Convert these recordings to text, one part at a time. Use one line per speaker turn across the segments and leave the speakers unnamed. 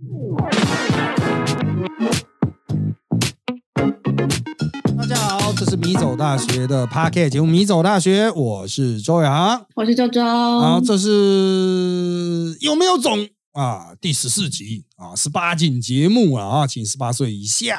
大家好，这是米走大学的 p a r k e t 节目《米走大学》，我是周洋，
我是周周。
好，这是有没有种啊？第十四集啊，十八禁节目了啊，请十八岁以下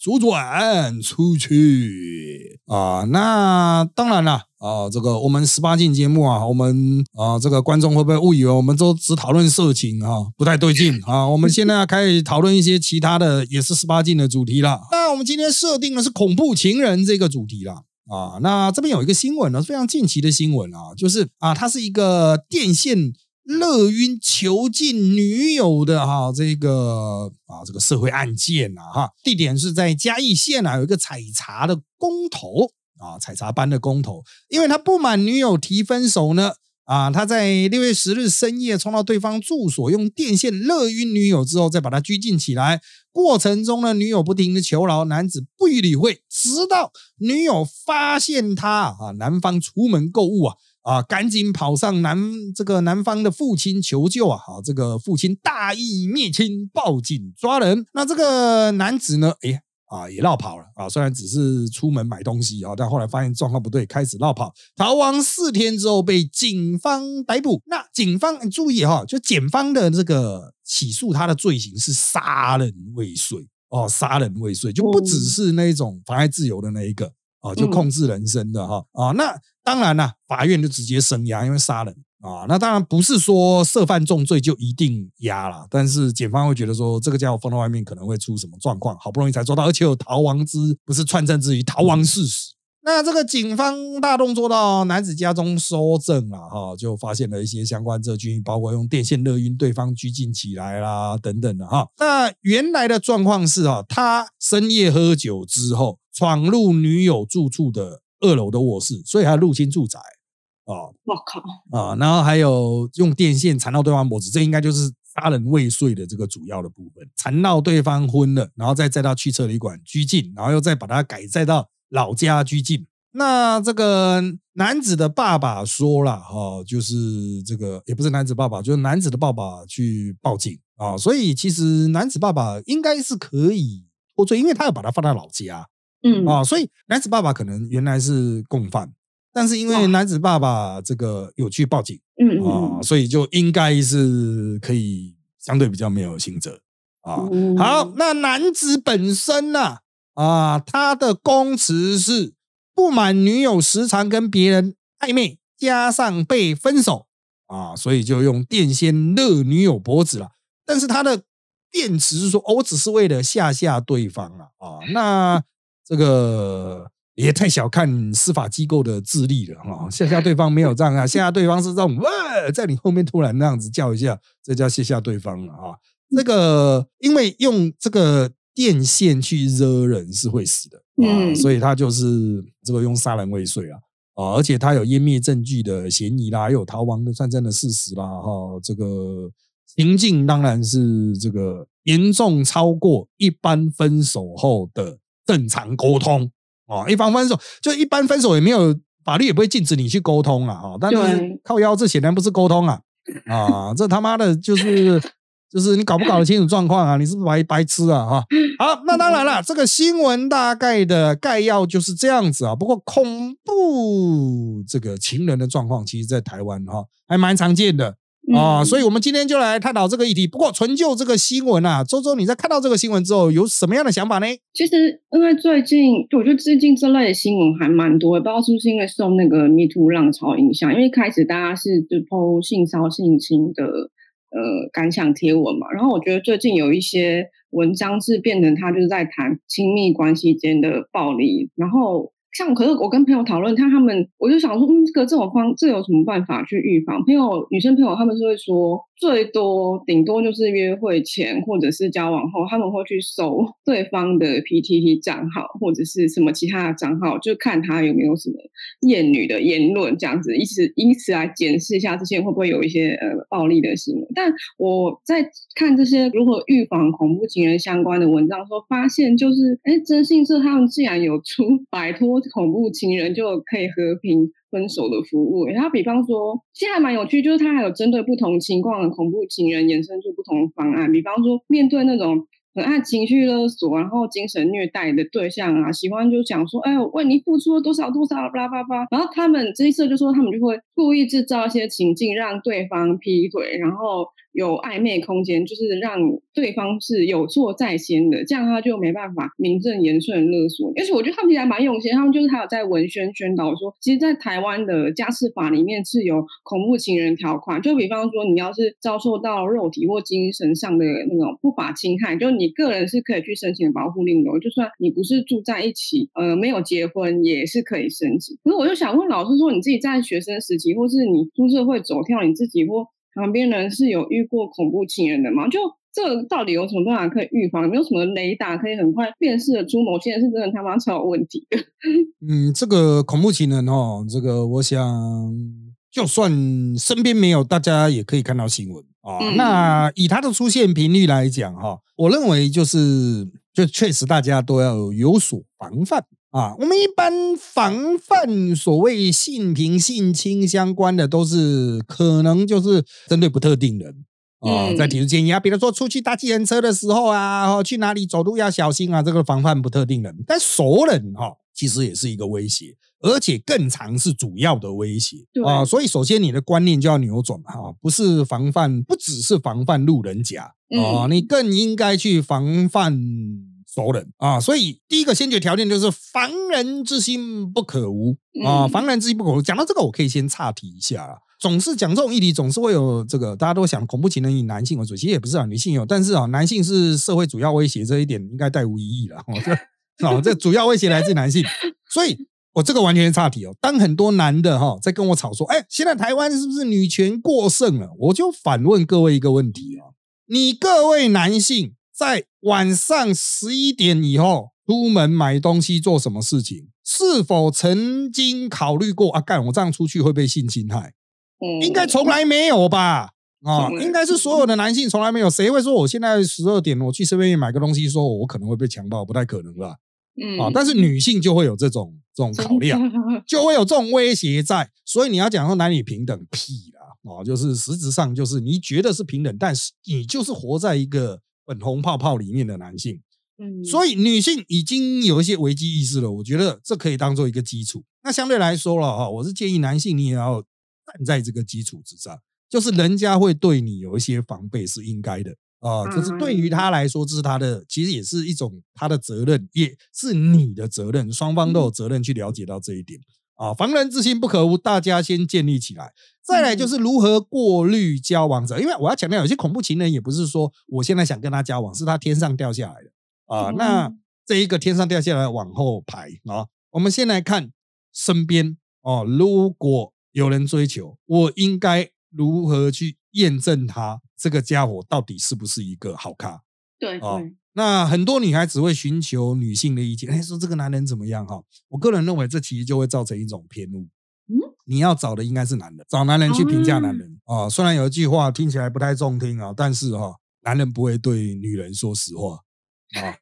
左转出去啊。那当然了。啊，这个我们十八禁节目啊，我们啊，这个观众会不会误以为我们都只讨论色情啊？不太对劲 啊！我们现在要开始讨论一些其他的，也是十八禁的主题了。那我们今天设定的是恐怖情人这个主题了啊。那这边有一个新闻呢，非常近期的新闻啊，就是啊，它是一个电线勒晕囚禁女友的哈，这个啊，这个社会案件啊哈，地点是在嘉义县啊，有一个采茶的工头。啊，采茶班的工头，因为他不满女友提分手呢，啊，他在六月十日深夜冲到对方住所，用电线勒晕女友之后，再把她拘禁起来。过程中呢，女友不停的求饶，男子不予理会，直到女友发现他啊，男方出门购物啊，啊，赶紧跑上男这个男方的父亲求救啊，好，这个父亲大义灭亲，报警抓人。那这个男子呢，哎。啊，也绕跑了啊！虽然只是出门买东西啊，但后来发现状况不对，开始绕跑，逃亡四天之后被警方逮捕。那警方注意哈，就检方的这个起诉他的罪行是杀人未遂哦，杀人未遂就不只是那种妨碍自由的那一个啊，就控制人身的哈啊。那当然了，法院就直接生押，因为杀人。啊，那当然不是说涉犯重罪就一定押了，但是检方会觉得说这个家伙放到外面可能会出什么状况，好不容易才抓到，而且有逃亡之不是串证之余，逃亡事实。那这个警方大动作到男子家中搜证了，哈，就发现了一些相关证据，包括用电线勒晕对方拘禁起来啦等等的哈。那原来的状况是啊，他深夜喝酒之后闯入女友住处的二楼的卧室，所以还入侵住宅。
啊！我靠！
啊，然后还有用电线缠到对方脖子，这应该就是杀人未遂的这个主要的部分。缠到对方昏了，然后再载到汽车旅馆拘禁，然后又再把他改载到老家拘禁。那这个男子的爸爸说了，哈，就是这个也不是男子爸爸，就是男子的爸爸去报警啊。所以其实男子爸爸应该是可以脱罪，因为他要把他放在老家。嗯啊，所以男子爸爸可能原来是共犯。但是因为男子爸爸这个有去报警，嗯啊，所以就应该是可以相对比较没有刑责啊。好，那男子本身呢啊，他的供词是不满女友时常跟别人暧昧，加上被分手啊，所以就用电线勒女友脖子了。但是他的辩词是说，我只是为了吓吓对方啊啊，那这个。也太小看司法机构的智力了哈！吓吓对方没有这样啊，吓吓对方是这种哇，在你后面突然那样子叫一下，这叫吓吓对方了啊！那个因为用这个电线去惹人是会死的嗯，所以他就是这个用杀人未遂啊啊，而且他有湮灭证据的嫌疑啦，有逃亡的算真的事实啦哈，这个情境当然是这个严重超过一般分手后的正常沟通。哦，一方分手就一般分手也没有法律也不会禁止你去沟通啊，哈，但是靠腰这显然不是沟通啊，啊，这他妈的就是就是你搞不搞得清楚状况啊？你是不是白白痴啊？哈，好，那当然了，这个新闻大概的概要就是这样子啊。不过恐怖这个情人的状况，其实在台湾哈还蛮常见的。啊，所以我们今天就来探讨这个议题。不过，纯就这个新闻啊，周周，你在看到这个新闻之后，有什么样的想法呢？
其实，因为最近，我觉得最近这类的新闻还蛮多，不知道是不是因为受那个 Me Too 浪潮影响。因为一开始大家是就抛性骚性侵的呃感想贴文嘛，然后我觉得最近有一些文章是变成他就是在谈亲密关系间的暴力，然后。像可是我跟朋友讨论，他他们我就想说，嗯，这个这种方这有什么办法去预防？朋友女生朋友他们是会说，最多顶多就是约会前或者是交往后，他们会去搜 对方的 PTT 账号或者是什么其他的账号，就看他有没有什么艳女的言论这样子，以此以此来检视一下这些会不会有一些呃暴力的行为。但我在看这些如何预防恐怖情人相关的文章时候，发现就是，哎，征信社他们竟然有出 摆脱。恐怖情人就可以和平分手的服务。然后比方说，现在蛮有趣，就是它还有针对不同情况的恐怖情人衍生出不同方案。比方说，面对那种。很爱情绪勒索，然后精神虐待的对象啊，喜欢就讲说，哎，我为你付出了多少多少，巴拉巴拉。然后他们这一次就说，他们就会故意制造一些情境，让对方劈腿，然后。有暧昧空间，就是让对方是有错在先的，这样他就没办法名正言顺勒索。而且我觉得他们其实还蛮用心，他们就是还有在文宣宣导说，其实，在台湾的家事法里面是有恐怖情人条款，就比方说你要是遭受到肉体或精神上的那种不法侵害，就你个人是可以去申请保护令的，就算你不是住在一起，呃，没有结婚也是可以申请。可是我就想问老师说，你自己在学生时期，或是你出社会走跳，你自己或旁边人是有遇过恐怖情人的吗？就这个到底有什么办法可以预防？有没有什么雷达可以很快辨识的出某些人是真的他妈超有问题的？
嗯，这个恐怖情人哦，这个我想就算身边没有，大家也可以看到新闻啊。那以他的出现频率来讲哈，我认为就是就确实大家都要有所防范。啊，我们一般防范所谓性平、性侵相关的，都是可能就是针对不特定人啊，在提出建议啊，比如说出去搭计程车的时候啊，去哪里走路要小心啊，这个防范不特定人。但熟人哈，其实也是一个威胁，而且更常是主要的威胁啊。所以首先你的观念就要扭转哈，不是防范，不只是防范路人甲啊，你更应该去防范。熟人啊，所以第一个先决条件就是防人之心不可无啊，防人之心不可无。讲到这个，我可以先岔题一下啊。总是讲这种议题，总是会有这个大家都想恐怖情人以男性为主，其实也不是啊，女性有，但是啊，男性是社会主要威胁这一点应该带无疑义了。哦，这主要威胁来自男性，所以我这个完全是岔题哦。当很多男的哈在跟我吵说，哎，现在台湾是不是女权过剩了？我就反问各位一个问题啊，你各位男性。在晚上十一点以后出门买东西做什么事情？是否曾经考虑过啊？干我这样出去会被性侵害？应该从来没有吧？啊，应该是所有的男性从来没有。谁会说我现在十二点我去随便买个东西，说我可能会被强暴？不太可能吧？嗯啊，但是女性就会有这种这种考量，就会有这种威胁在。所以你要讲说男女平等屁啦啊，就是实质上就是你觉得是平等，但是你就是活在一个。粉红泡泡里面的男性，嗯，所以女性已经有一些危机意识了。我觉得这可以当做一个基础。那相对来说了哈，我是建议男性你也要站在这个基础之上，就是人家会对你有一些防备是应该的啊。就是对于他来说，这是他的，其实也是一种他的责任，也是你的责任，双方都有责任去了解到这一点。啊，防人之心不可无，大家先建立起来。再来就是如何过滤交往者，因为我要强调，有些恐怖情人也不是说我现在想跟他交往，是他天上掉下来的啊。那这一个天上掉下来往后排啊，我们先来看身边哦，如果有人追求，我应该如何去验证他这个家伙到底是不是一个好咖？
对，对。
那很多女孩子会寻求女性的意见，哎，说这个男人怎么样哈？我个人认为，这其实就会造成一种偏误。嗯，你要找的应该是男人，找男人去评价男人啊。虽然有一句话听起来不太中听啊，但是哈，男人不会对女人说实话啊。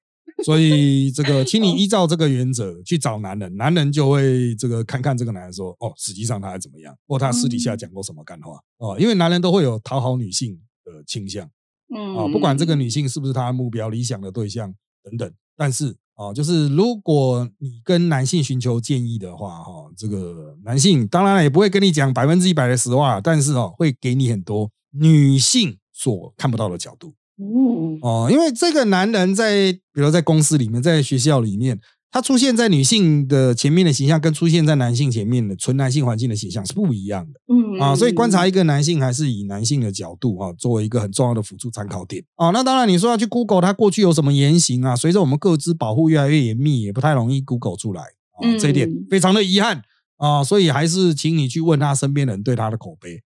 所以这个，请你依照这个原则去找男人，男人就会这个看看这个男人说，哦，实际上他还怎么样，或他私底下讲过什么干话哦。因为男人都会有讨好女性的倾向。嗯啊，不管这个女性是不是他目标理想的对象等等，但是啊，就是如果你跟男性寻求建议的话，哈，这个男性当然也不会跟你讲百分之一百的实话，但是哦，会给你很多女性所看不到的角度。嗯哦，因为这个男人在，比如在公司里面，在学校里面。他出现在女性的前面的形象，跟出现在男性前面的纯男性环境的形象是不一样的。嗯啊，所以观察一个男性，还是以男性的角度啊，作为一个很重要的辅助参考点啊。那当然，你说要去 Google 他过去有什么言行啊？随着我们各自保护越来越严密，也不太容易 Google 出来啊。这一点非常的遗憾啊。所以还是请你去问他身边人对他的口碑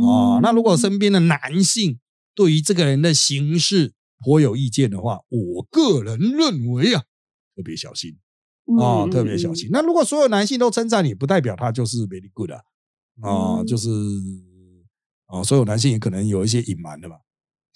啊。那如果身边的男性对于这个人的行事颇有意见的话，我个人认为啊。特别小心啊，特别小心。那如果所有男性都称赞你，不代表他就是 very good 啊，啊，就是啊，所有男性也可能有一些隐瞒的嘛，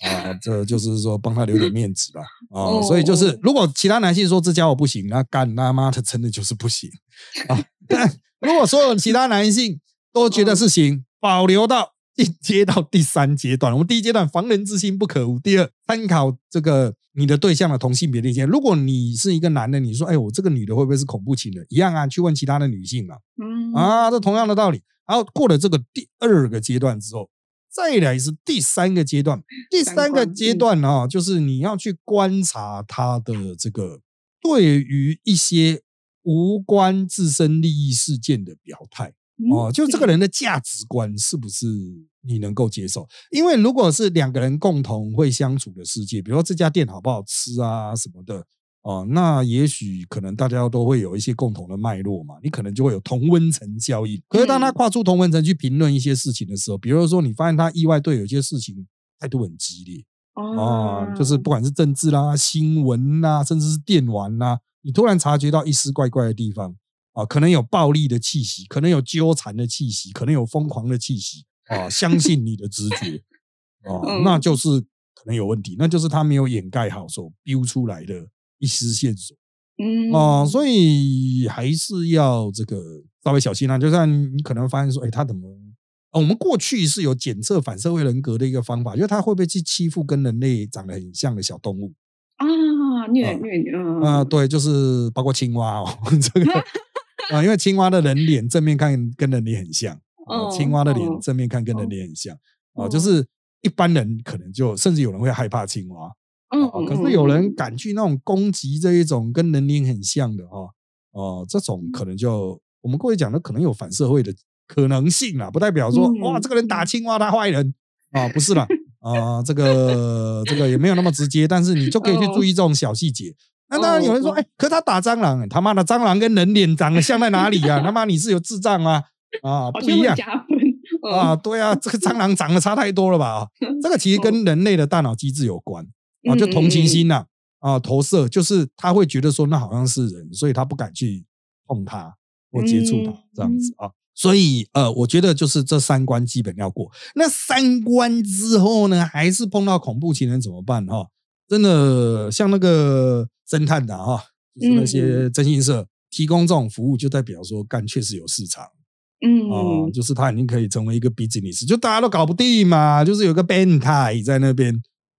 啊，这就是说帮他留点面子吧啊，
哦
所以就是如果其他男性说这家伙不行，那干他妈的真的就是不行 啊。但如果所有其他男性都觉得是行，保留到进阶到第三阶段，我们第一阶段防人之心不可无，第二参考这个你的对象的同性别的意见。如果你是一个男的，你说哎，我这个女的会不会是恐怖情人？一样啊，去问其他的女性啊。
嗯
啊，这同样的道理。然后过了这个第二个阶段之后，再来是第三个阶段。第三个阶段啊，就是你要去观察他的这个对于一些无关自身利益事件的表态哦，就这个人的价值观是不是你能够接受？因为如果是两个人共同会相处的世界，比如说这家店好不好吃啊什么的，哦，那也许可能大家都会有一些共同的脉络嘛，你可能就会有同温层效应。可是当他跨出同温层去评论一些事情的时候，比如说你发现他意外对有些事情态度很激烈
哦
啊，就是不管是政治啦、新闻啦，甚至是电玩啦，你突然察觉到一丝怪怪的地方啊，可能有暴力的气息，可能有纠缠的气息，可能有疯狂的气息啊，相 信你的直觉啊，
嗯
那就是可能有问题，那就是他没有掩盖好所丢出来的一丝线索。
嗯
啊、所以还是要这个稍微小心啊。就算你可能发现说，哎，他怎么？啊我们过去是有检测反社会人格的一个方法，就是他会不会去欺负跟人类长得很像的小动物
啊虐
啊
虐嗯
啊、对，就是包括青蛙哦，这个啊、因为青蛙的人脸正面看跟人脸很像，青蛙的脸
哦
正面看跟人脸很像啊、
哦
就。是一般人可能就甚至有人会害怕青蛙，
嗯
哦，可是有人敢去那种攻击这一种跟人脸很像的哈，哦，这种可能就我们过去讲的可能有反社会的可能性啦，不代表说
嗯
哇这个人打青蛙他坏人。啊，不是啦，啊，这个这个也没有那么直接，但是你就可以去注意这种小细节。那当然有人说，
哦
哎，可他打蟑螂，他妈的蟑螂跟人脸长得像在哪里呀？他妈你是有智障吗？啊，不一样。啊，，对啊，这个蟑螂长得差太多了吧？啊，这个其实跟人类的大脑机制有关啊，就同情心呐，啊，投射，就是他会觉得说那好像是人，所以他不敢去碰它或接触它
嗯
这样子啊。所以呃，我觉得就是这三关基本要过。那三关之后呢，还是碰到恐怖情人怎么办哈？真的像那个侦探的哈，就是那些征信社提供这种服务，就代表说干确实有市场。
嗯。
哦，就是他已经可以成为一个 business，就大家都搞不定嘛，就是有个变态在那边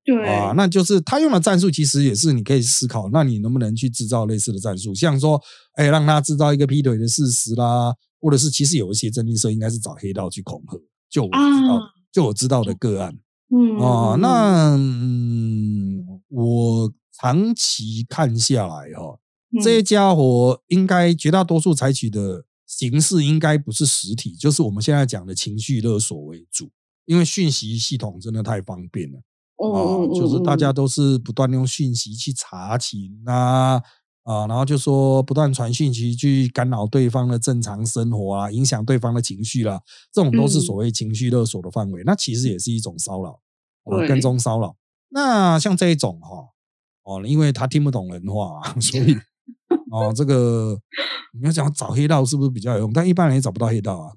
对。
啊，那就是他用的战术，其实也是你可以思考，那你能不能去制造类似的战术，像说，哎，让他制造一个劈腿的事实啦，或者是其实有一些征信社应该是找黑道去恐吓，就我知道就我知道的个案。
嗯
哦，那嗯，我长期看下来哈、
嗯。
这些家伙应该绝大多数采取的形式应该不是实体，就是我们现在讲的情绪勒索为主，因为讯息系统真的太方便了啊，就是大家都是不断用讯息去查情啊啊，然后就说不断传讯息去干扰对方的正常生活啊，影响对方的情绪啦，这种都是所谓情绪勒索的范围，那其实也是一种骚扰，啊，
对。
跟踪骚扰。那像这一种哈，哦，因为他听不懂人话，所以 哦，这个你要讲找黑道是不是比较有用？但一般人也找不到黑道啊。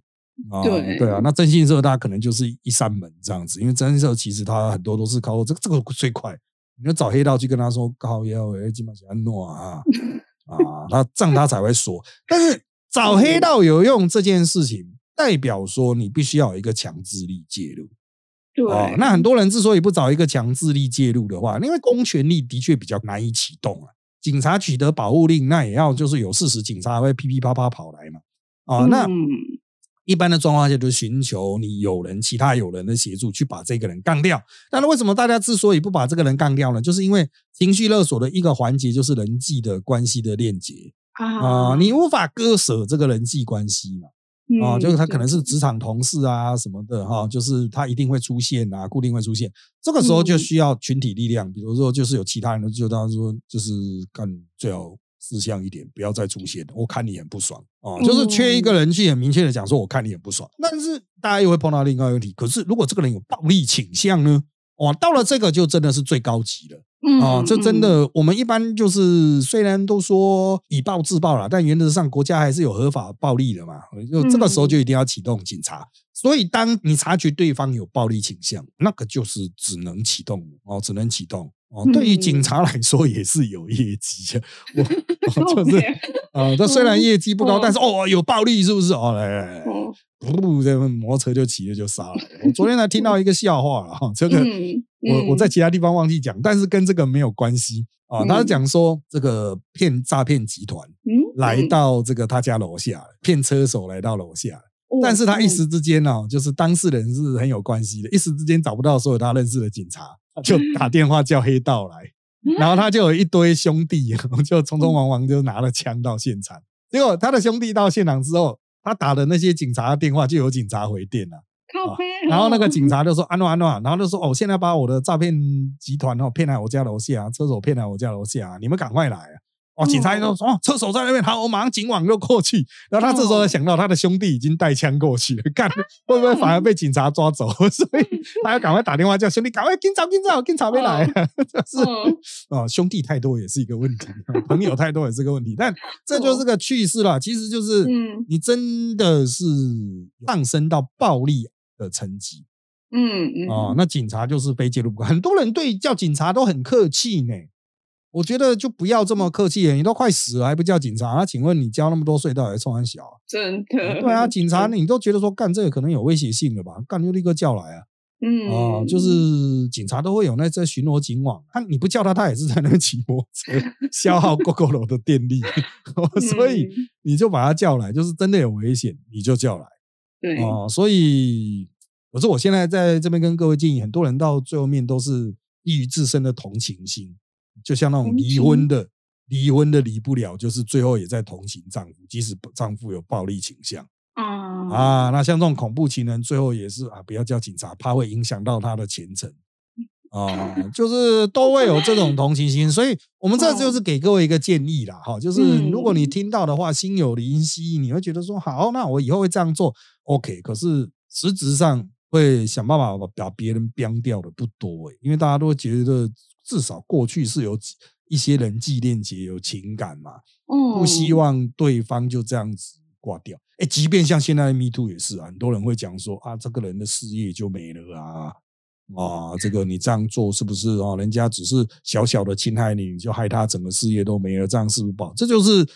啊，
对
对啊，那征信社大家可能就是一扇门这样子，因为征信社其实它很多都是靠这个这个最快，你要找黑道去跟他说高要诶，基本上诺啊 啊，他这样他才会说。但是找黑道有用这件事情，代表说你必须要有一个强制力介入。
对
哦，那很多人之所以不找一个强制力介入的话，因为公权力的确比较难以启动啊。警察取得保护令，那也要就是有事实，警察会噼噼啪啪跑来嘛。啊、那
嗯
一般的状况下就是寻求你有人、其他有人的协助去把这个人干掉。但是为什么大家之所以不把这个人干掉呢？就是因为情绪勒索的一个环节就是人际的关系的链接啊、
啊
你无法割舍这个人际关系嘛。啊、
嗯
就是他可能是职场同事啊什么的哈、就是他一定会出现啊，固定会出现。这个时候就
嗯
需要群体力量，比如说就是有其他人就当说就是干最好识相一点，不要再出现了，我看你很不爽啊、就是缺一个人去很明确的讲说我看你很不爽。但是大家又会碰到另外一个问题，可是如果这个人有暴力倾向呢？哇，到了这个就真的是最高级了。啊，这真的，我们一般就是虽然都说以暴制暴了，但原则上国家还是有合法暴力的嘛。就这个时候就一定要启动警察。所以当你察觉对方有暴力倾向，那个就是只能启动哦，只能启动哦。对于警察来说也是有业绩的，我 就是啊，他虽然业绩不高，但是哦有暴力是不是？哦来来来，不，这摩托车就骑了就杀了。我昨天才听到 一个笑话了哈，这个。我我在其他地方忘记讲，但是跟这个没有关系啊。他是讲说这个骗诈骗集团来到这个他家楼下，骗车手来到楼下，但是他一时之间呢，就是当事人是很有关系的，一时之间找不到所有他认识的警察，就打电话叫黑道来，然后他就有一堆兄弟，就匆匆忙忙就拿了枪到现场。结果他的兄弟到现场之后，他打的那些警察的电话就有警察回电了。然后那个警察就说安诺安诺，然后就说哦，现在把我的诈骗集团哦骗来我家楼下，车手骗来我家楼下，你们赶快来啊！哦，警察就说哦，车手在那边，好，我马上警网就过去。然后他这时候才想到，他的兄弟已经带枪过去了，干 会不会反而被警察抓走？所以 他要赶快打电话叫兄弟赶快警察警察警察没来，就是哦，兄弟太多也是一个问题，朋友太多也是个问题。但这就是个趣事了，其实就是你真的是上升到暴力。的层级，
嗯嗯，
哦，那警察就是非介入不可。很多人对叫警察都很客气呢，我觉得就不要这么客气你都快死了还不叫警察？那请问你交那么多税到底冲安小？
真的？
对啊，警察你都觉得说干这个可能有威胁性了吧？干就立刻叫来啊！嗯，哦，就是警察都会有那在巡逻警网，他你不叫他，他也是在那骑摩托车消耗够够楼的电力，所以你就把他叫来，就是真的有危险你就叫来。
对。
哦，所以我说我现在在这边跟各位建议，很多人到最后面都是基于自身的同情心，就像那种离婚的，离婚的离不了，就是最后也在同情丈夫，即使丈夫有暴力倾向啊啊，那像这种恐怖情人，最后也是啊，不要叫警察，怕会影响到他的前程啊，就是都会有这种同情心，所以我们这就是给各位一个建议啦，哈，就是如果你听到的话，心有灵犀，你会觉得说好，那我以后会这样做。OK，可是实质上会想办法把别人编掉的不多诶，因为大家都觉得至少过去是有一些人际链接、有情感嘛，不希望对方就这样子挂掉。哎，即便像现在的 Me Too 也是，很多人会讲说啊，这个人的事业就没了啊，啊，这个你这样做是不是啊？人家只是小小的侵害你，你就害他整个事业都没了，这样是不是不好？这就是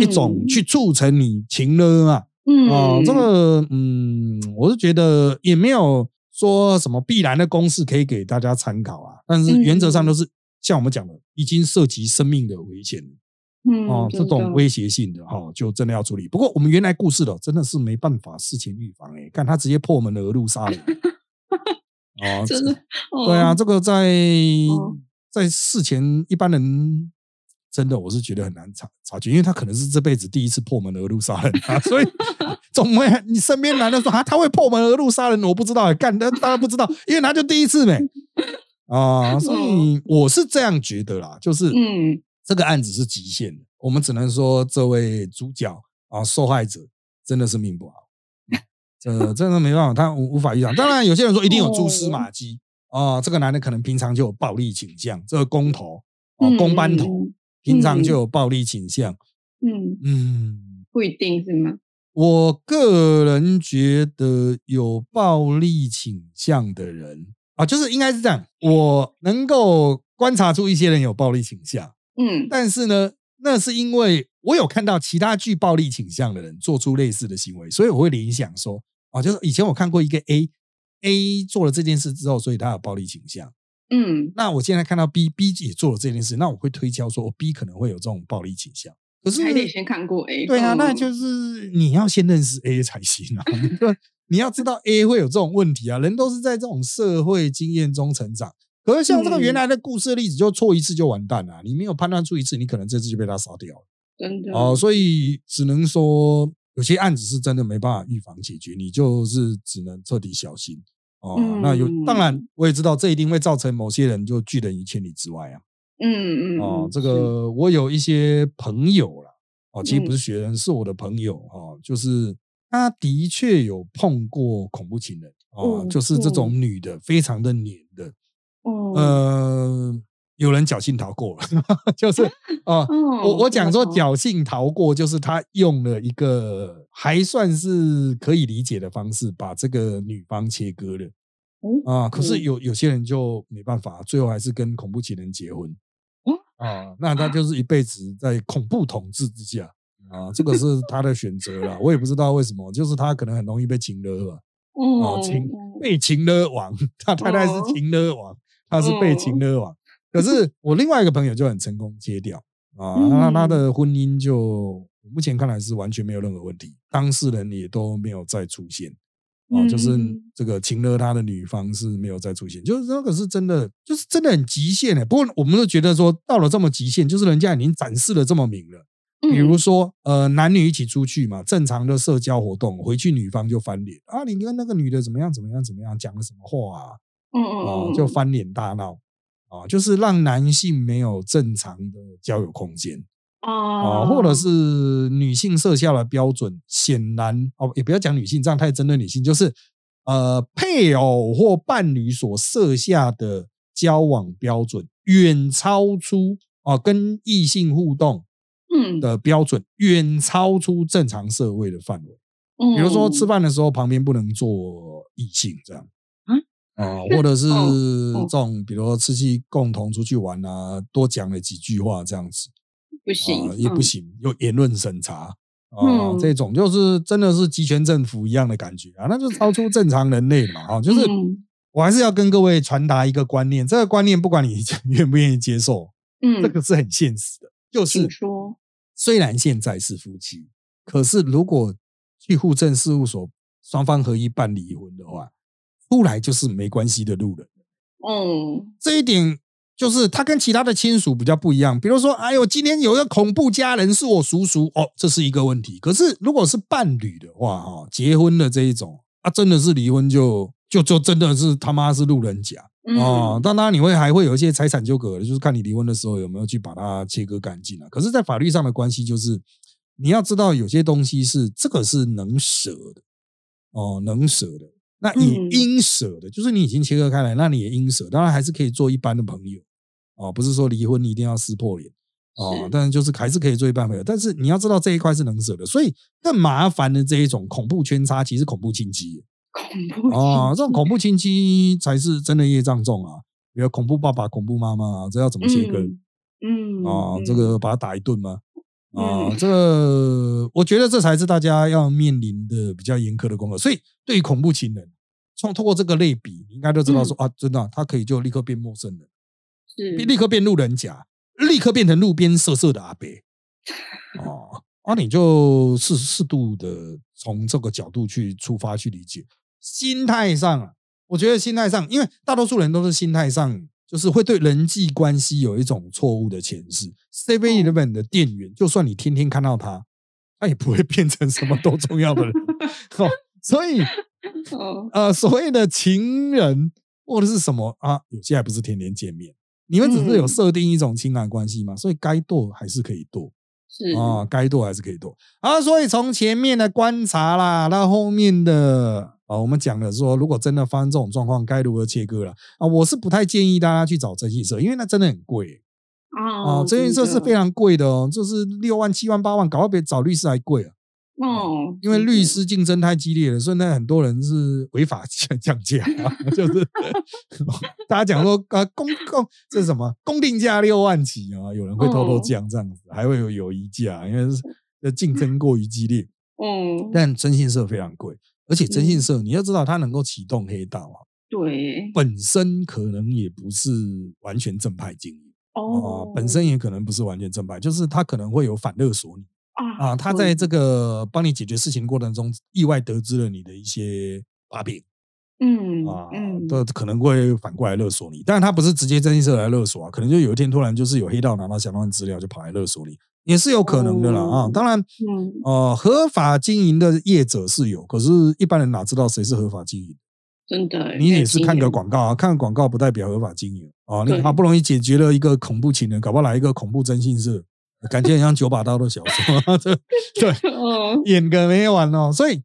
一种去促成你情了嘛。嗯哦，这个嗯，我是觉得也没有说什么必然的公式可以给大家参考啊。但是原则上都是像我们讲的，已经涉及生命的危险，嗯哦，这种威胁性的哈，就真的要处理。不过我们原来故事的真的是没办法事前预防哎，看他直接破门而入杀人，
哦，真的，
对啊，这个在在事前一般人。真的，我是觉得很难察察觉，因为他可能是这辈子第一次破门而入杀人啊，所以 总会你身边男的说啊，他会破门而入杀人，我不知道，干的大家不知道，因为他就第一次没 啊，所以我是这样觉得啦，就是嗯，这个案子是极限的，我们只能说这位主角啊，受害者真的是命不好，这真的没办法，他无无法预想。当然，有些人说一定有蛛丝马迹啊，这个男的可能平常就有暴力倾向，这个工头啊，工班头。平常就有暴力倾向，
嗯嗯，不一定是吗？
我个人觉得有暴力倾向的人啊，就是应该是这样。我能够观察出一些人有暴力倾向，嗯，但是呢，那是因为我有看到其他具暴力倾向的人做出类似的行为，所以我会联想说，啊，就是以前我看过一个 A，A 做了这件事之后，所以他有暴力倾向。嗯，那我现在看到 B，B 也做了这件事，那我会推敲说，B 可能会有这种暴力倾向。可是
还得先看过 A。
对啊，那就是你要先认识 A 才行啊。你要知道 A 会有这种问题啊，人都是在这种社会经验中成长。可是像这个原来的故事例子，就错一次就完蛋了。你没有判断出一次，你可能这次就被他杀掉了。
真的
哦，所以只能说有些案子是真的没办法预防解决，你就是只能彻底小心。哦，那有当然，我也知道这一定会造成某些人就拒人于千里之外啊。嗯嗯。哦，这个我有一些朋友了，哦，其实不是学生，是我的朋友哦，就是他的确有碰过恐怖情人哦，就是这种女的，非常的黏的。哦。呃，有人侥幸逃过了，就是啊，我我讲说侥幸逃过，就是他用了一个还算是可以理解的方式，把这个女方切割了。啊，可是有有些人就没办法，最后还是跟恐怖情人结婚。啊，那他就是一辈子在恐怖统治之下啊，这个是他的选择了。我也不知道为什么，就是他可能很容易被情勒吧。啊，情被情勒王，他太太是情勒王，他是被情勒王。可是我另外一个朋友就很成功戒掉啊，那他的婚姻就目前看来是完全没有任何问题，当事人也都没有再出现。哦，就是这个情勒他的女方是没有再出现，就是那个是真的，就是真的很极限的。不过我们都觉得说到了这么极限，就是人家已经展示的这么明了。比如说，呃，男女一起出去嘛，正常的社交活动，回去女方就翻脸啊，你跟那个女的怎么样怎么样怎么样，讲了什么话啊？嗯嗯嗯，就翻脸大闹啊，就是让男性没有正常的交友空间。啊，或者是女性设下的标准，显然哦，也不要讲女性，这样太针对女性，就是呃，配偶或伴侣所设下的交往标准，远超出啊，跟异性互动嗯的标准，远超出正常社会的范围。嗯，比如说吃饭的时候旁边不能坐异性这样，啊，或者是这种，比如说吃去共同出去玩啊，多讲了几句话这样子。
不行，
也不行，有言论审查啊，这种就是真的是集权政府一样的感觉啊，那就超出正常人类嘛啊，就是我还是要跟各位传达一个观念，这个观念不管你 愿不愿意接受，嗯，这个是很现实的，就是
说，
虽然现在是夫妻，可是如果去户政事务所双方合一办离婚的话，出来就是没关系的路人，嗯，这一点。就是他跟其他的亲属比较不一样，比如说，哎呦，今天有一个恐怖家人是我叔叔，哦，这是一个问题。可是如果是伴侣的话，哈，结婚的这一种，啊，真的是离婚就就就真的是他妈是路人甲哦。当然你会还会有一些财产纠葛，就是看你离婚的时候有没有去把它切割干净啊。可是，在法律上的关系，就是你要知道有些东西是这个是能舍的哦，能舍的。那也应舍的，就是你已经切割开来，那你也应舍。当然还是可以做一般的朋友哦，不是说离婚你一定要撕破脸哦，但是就是还是可以做一般朋友。但是你要知道这一块是能舍的，所以更麻烦的这一种恐怖圈差，其实恐怖亲戚，
恐怖
啊，这种恐怖亲戚才是真的业障重啊。比如恐怖爸爸、恐怖妈妈，这要怎么切割？嗯啊，这个把他打一顿吗？啊，这个我觉得这才是大家要面临的比较严苛的功课。所以对于恐怖情人。从通过这个类比，你应该都知道说啊，真的，他可以就立刻变陌生人，
是
立刻变路人甲，立刻变成路边色色的阿伯，哦，啊，你就适适度的从这个角度去出发去理解，心态上啊，我觉得心态上，因为大多数人都是心态上，就是会对人际关系有一种错误的诠释。Seven Eleven 的店员，就算你天天看到他，他也不会 变成什么都重要的人，所以。呃，所谓的情人或者是什么啊？有些还不是天天见面，你们只是有设定一种情感关系嘛？所以该剁还是可以剁，
是
啊，该剁还是可以剁啊。所以从前面的观察啦，到后面的啊，我们讲的说，如果真的发生这种状况，该如何切割了啊？我是不太建议大家去找征信社，因为那真的很贵哦。征信社是非常贵的哦，就是六万、七万、八万，搞到比找律师还贵啊。哦，因为律师竞争太激烈了，所以那很多人是违法 降价，就是 大家讲说啊，公公这是什么公定价六万起啊，有人会偷偷降这样子，还会有友谊价，因为是竞争过于激烈。嗯，但征信社非常贵，而且征信社你要知道，它能够启动黑道啊，
对，
本身可能也不是完全正派经营哦，本身也可能不是完全正派，就是他可能会有反勒索你。啊他在这个帮你解决事情过程中，意外得知了你的一些把柄，嗯啊，都可能会反过来勒索你。但是他不是直接征信社来勒索啊，可能就有一天突然就是有黑道拿到相关资料，就跑来勒索你，也是有可能的啦啊。当然，嗯呃，合法经营的业者是有，可是一般人哪知道谁是合法经营？
真的，
你也是看个广告啊，看个广告不代表合法经营啊。你好不容易解决了一个恐怖情人，搞不好来一个恐怖征信社。感觉很像九把刀的小说，对对，演个没完哦。所以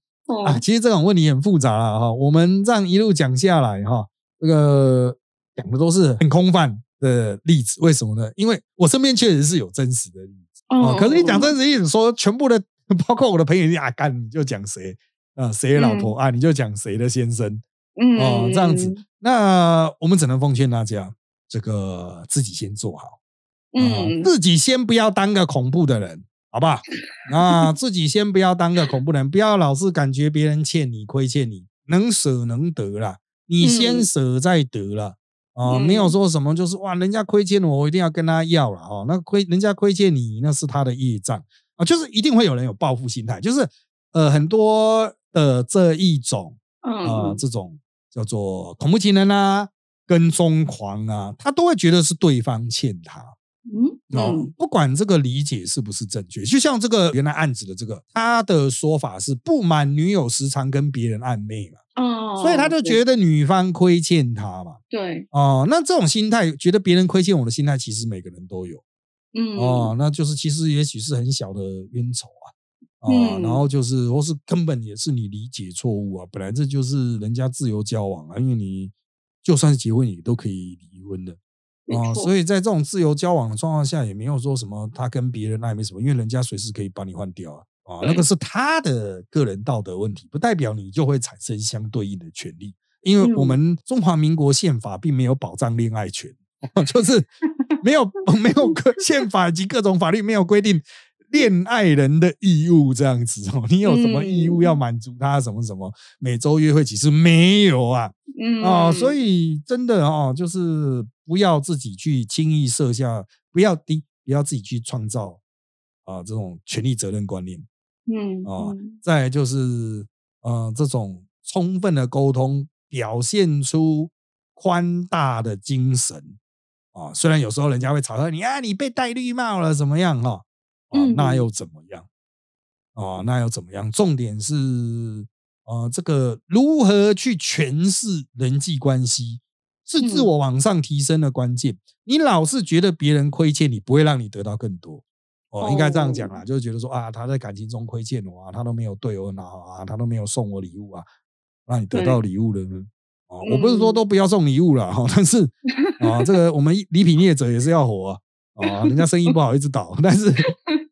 啊，其实这种问题很复杂了哈。我们这样一路讲下来哈，这个讲的都是很空泛的例子。为什么呢？因为我身边确实是有真实的例子哦。可是你讲真实意思，说全部的，包括我的朋友，啊干，你就讲谁啊，谁的老婆啊，你就讲谁的先生，
嗯
哦，这样子。那我们只能奉劝大家，这个自己先做好，嗯，自己先不要当个恐怖的人，好不好？啊，自己先不要当个恐怖人，不要老是感觉别人欠你、亏欠你，能舍能得啦，你先舍再得了。啊，没有说什么，就是哇，人家亏欠我，我一定要跟他要了哦。那亏人家亏欠你，那是他的业障啊，就是一定会有人有报复心态，就是呃很多的这一种啊，这种叫做恐怖情人啊、跟踪狂啊，他都会觉得是对方欠他。嗯，哦，不管这个理解是不是正确，就像这个原来案子的这个，他的说法是不满女友时常跟别人暧昧嘛。哦，所以他就觉得女方亏欠他嘛。
对，
哦，那这种心态，觉得别人亏欠我的心态，其实每个人都有。嗯，哦，那就是其实也许是很小的冤仇啊，啊，然后就是或是根本也是你理解错误啊，本来这就是人家自由交往啊，因为你就算是结婚，也都可以离婚的。哦，所以在这种自由交往的状况下，也没有说什么他跟别人那也没什么，因为人家随时可以把你换掉啊。啊，那个是他的个人道德问题，不代表你就会产生相对应的权利，因为我们中华民国宪法并没有保障恋爱权，就是没有 没有宪法及各种法律没有规定恋爱人的义务这样子哦，你有什么义务要满足他什么什么每周约会几次没有啊？嗯啊，所以真的哦，就是不要自己去轻易设下，不要低，不要自己去创造啊这种权利责任观念。嗯啊，再就是呃，这种充分的沟通，表现出宽大的精神啊。虽然有时候人家会嘲笑你啊，你被戴绿帽了，怎么样哈？啊，那又怎么样？啊，那又怎么样？重点是呃，这个如何去诠释人际关系，是自我往上提升的关键。你老是觉得别人亏欠你，不会让你得到更多。哦，应该这样讲啦，就是觉得说啊，他在感情中亏欠我啊，他都没有对我好啊，他都没有送我礼物啊，让你得到礼物了呢。哦，我不是说都不要送礼物了哈，但是啊，这个我们礼品业者也是要活啊，啊，人家生意不好一直倒，但是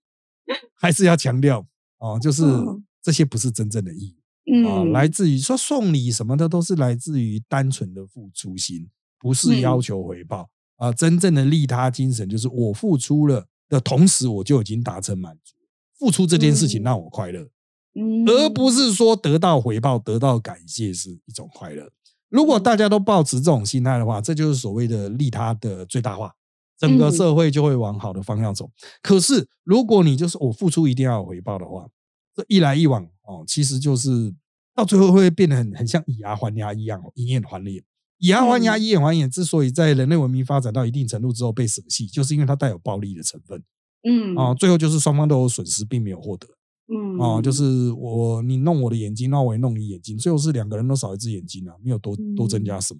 还是要强调哦，就是这些不是真正的意义啊，来自于说送礼什么的都是来自于单纯的付出心，不是要求回报啊，真正的利他精神就是我付出了。的同时，我就已经达成满足，付出这件事情让我快乐，而不是说得到回报、得到感谢是一种快乐。如果大家都保持这种心态的话，这就是所谓的利他的最大化，整个社会就会往好的方向走。可是，如果你就是我付出一定要有回报的话，这一来一往哦，其实就是到最后会变得很很像以牙还牙一样，以眼还眼。以牙还牙，以眼还眼。之所以在人类文明发展到一定程度之后被舍弃，就是因为它带有暴力的成分。嗯，啊，最后就是双方都有损失，并没有获得。嗯，啊，就是我你弄我的眼睛，那我也弄你眼睛，最后是两个人都少一只眼睛啊，没有多多增加什么。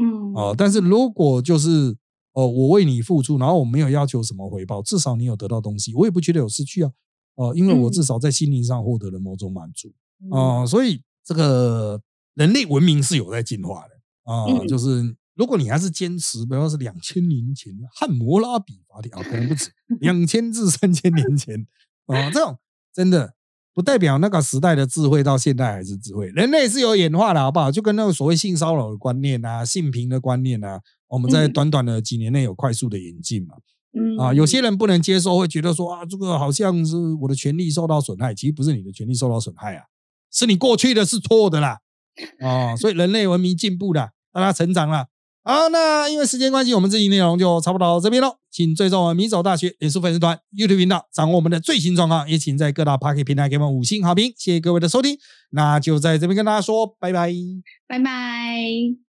嗯，啊，但是如果就是哦，我为你付出，然后我没有要求什么回报，至少你有得到东西，我也不觉得有失去啊。哦，因为我至少在心灵上获得了某种满足。啊，所以这个人类文明是有在进化的。啊，就是如果你还是坚持，比方是两千年前汉谟拉比法典啊，可能不止两千至三千年前啊，这种真的不代表那个时代的智慧到现在还是智慧。人类是有演化的，好不好？就跟那个所谓性骚扰的观念啊、性平的观念啊，我们在短短的几年内有快速的演进嘛。嗯啊，有些人不能接受，会觉得说啊，这个好像是我的权利受到损害，其实不是你的权利受到损害啊，是你过去的是错的啦。啊，所以人类文明进步了。大家成长了，好，那因为时间关系，我们这期内容就差不多到这边喽。请追踪我们米走大学脸书粉丝团、YouTube 频道，掌握我们的最新状况。也请在各大 p a r k 平台给我们五星好评，谢谢各位的收听。那就在这边跟大家说拜拜，
拜拜。